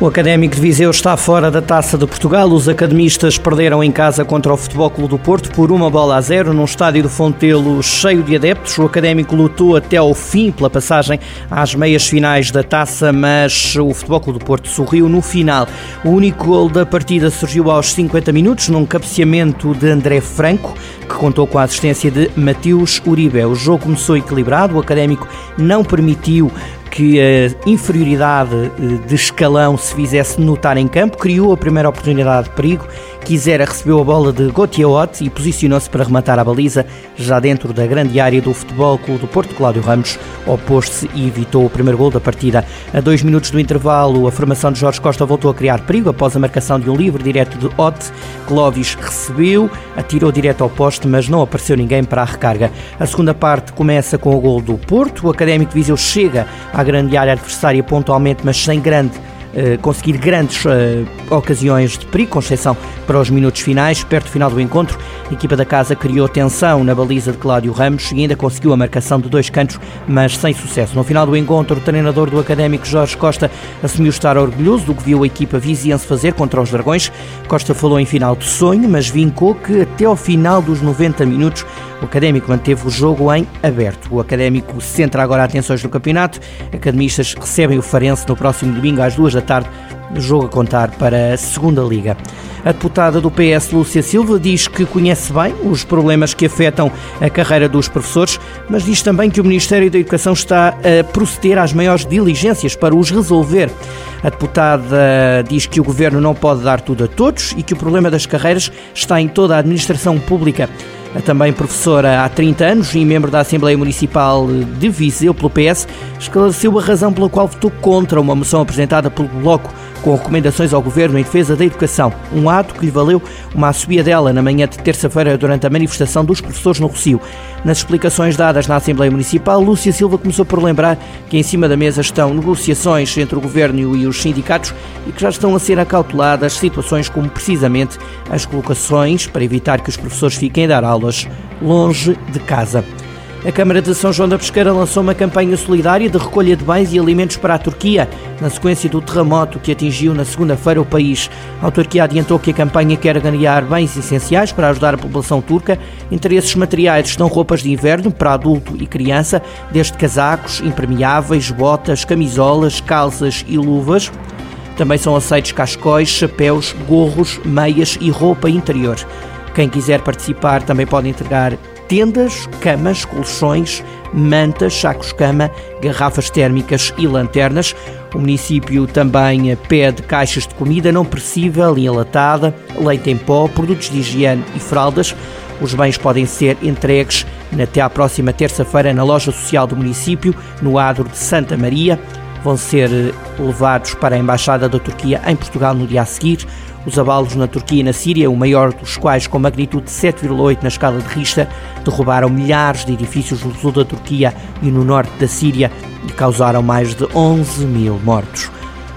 O Académico de Viseu está fora da Taça de Portugal. Os academistas perderam em casa contra o Futebol Clube do Porto por uma bola a zero num estádio do Fontelo cheio de adeptos. O Académico lutou até ao fim pela passagem às meias finais da Taça, mas o Futebol Clube do Porto sorriu no final. O único gol da partida surgiu aos 50 minutos num cabeceamento de André Franco, que contou com a assistência de Mateus Uribe. O jogo começou equilibrado, o Académico não permitiu que a inferioridade eh, de escalão se fizesse notar em campo, criou a primeira oportunidade de perigo Quisera recebeu a bola de Gauthier e posicionou-se para rematar a baliza já dentro da grande área do Futebol Clube do Porto. Cláudio Ramos opôs-se e evitou o primeiro gol da partida. A dois minutos do intervalo, a formação de Jorge Costa voltou a criar perigo após a marcação de um livre direto de Ott. Clóvis recebeu, atirou direto ao poste, mas não apareceu ninguém para a recarga. A segunda parte começa com o gol do Porto. O Académico Viseu chega à grande área adversária pontualmente, mas sem grande eh, conseguir grandes uh, ocasiões de perigo, com exceção para os minutos finais. Perto do final do encontro, a equipa da casa criou tensão na baliza de Cláudio Ramos e ainda conseguiu a marcação de dois cantos, mas sem sucesso. No final do encontro, o treinador do Académico Jorge Costa assumiu estar orgulhoso do que viu a equipa viziense fazer contra os Dragões. Costa falou em final de sonho, mas vincou que até ao final dos 90 minutos o Académico manteve o jogo em aberto. O Académico centra agora atenções no campeonato. Academistas recebem o Farense no próximo domingo às duas da tarde. Jogo a contar para a segunda Liga. A deputada do PS, Lúcia Silva, diz que conhece bem os problemas que afetam a carreira dos professores, mas diz também que o Ministério da Educação está a proceder às maiores diligências para os resolver. A deputada diz que o governo não pode dar tudo a todos e que o problema das carreiras está em toda a administração pública. A também professora há 30 anos e membro da Assembleia Municipal de Viseu pelo PS, esclareceu a razão pela qual votou contra uma moção apresentada pelo Bloco com recomendações ao Governo em defesa da educação, um ato que lhe valeu uma assobia dela na manhã de terça-feira durante a manifestação dos professores no Rocio. Nas explicações dadas na Assembleia Municipal, Lúcia Silva começou por lembrar que em cima da mesa estão negociações entre o Governo e os sindicatos e que já estão a ser acauteladas situações como precisamente as colocações para evitar que os professores fiquem a dar aulas longe de casa. A Câmara de São João da Pesqueira lançou uma campanha solidária de recolha de bens e alimentos para a Turquia, na sequência do terremoto que atingiu na segunda-feira o país. A autarquia adiantou que a campanha quer ganhar bens essenciais para ajudar a população turca. Entre esses materiais estão roupas de inverno para adulto e criança, desde casacos, impermeáveis, botas, camisolas, calças e luvas. Também são aceitos cascóis, chapéus, gorros, meias e roupa interior. Quem quiser participar também pode entregar tendas, camas, colchões, mantas, sacos-cama, garrafas térmicas e lanternas. O município também pede caixas de comida não perecível e enlatada, leite em pó, produtos de higiene e fraldas. Os bens podem ser entregues até à próxima terça-feira na loja social do município, no Adro de Santa Maria. Vão ser levados para a Embaixada da Turquia em Portugal no dia a seguir. Os abalos na Turquia e na Síria, o maior dos quais com magnitude de 7,8 na escala de Richter, derrubaram milhares de edifícios no sul da Turquia e no norte da Síria e causaram mais de 11 mil mortos.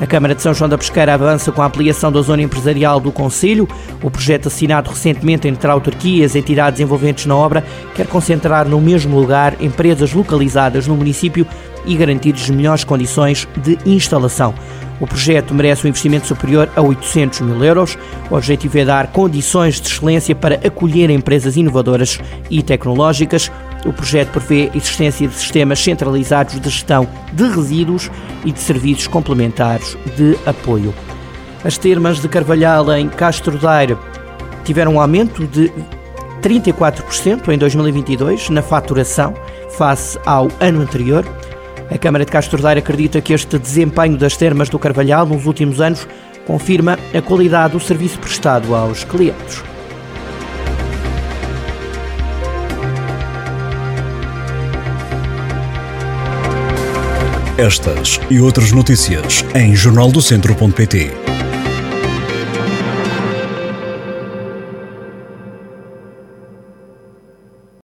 A Câmara de São João da Pesqueira avança com a ampliação da zona empresarial do Conselho. O projeto assinado recentemente entre a autarquia e as entidades envolventes na obra quer concentrar no mesmo lugar empresas localizadas no município e garantir-lhes melhores condições de instalação. O projeto merece um investimento superior a 800 mil euros. O objetivo é dar condições de excelência para acolher empresas inovadoras e tecnológicas. O projeto prevê a existência de sistemas centralizados de gestão de resíduos e de serviços complementares de apoio. As termas de Carvalhal em Castro Daire tiveram um aumento de 34% em 2022 na faturação face ao ano anterior. A Câmara de Castro Daire acredita que este desempenho das termas do Carvalhal nos últimos anos confirma a qualidade do serviço prestado aos clientes. Estas e outras notícias em jornaldocentro.pt.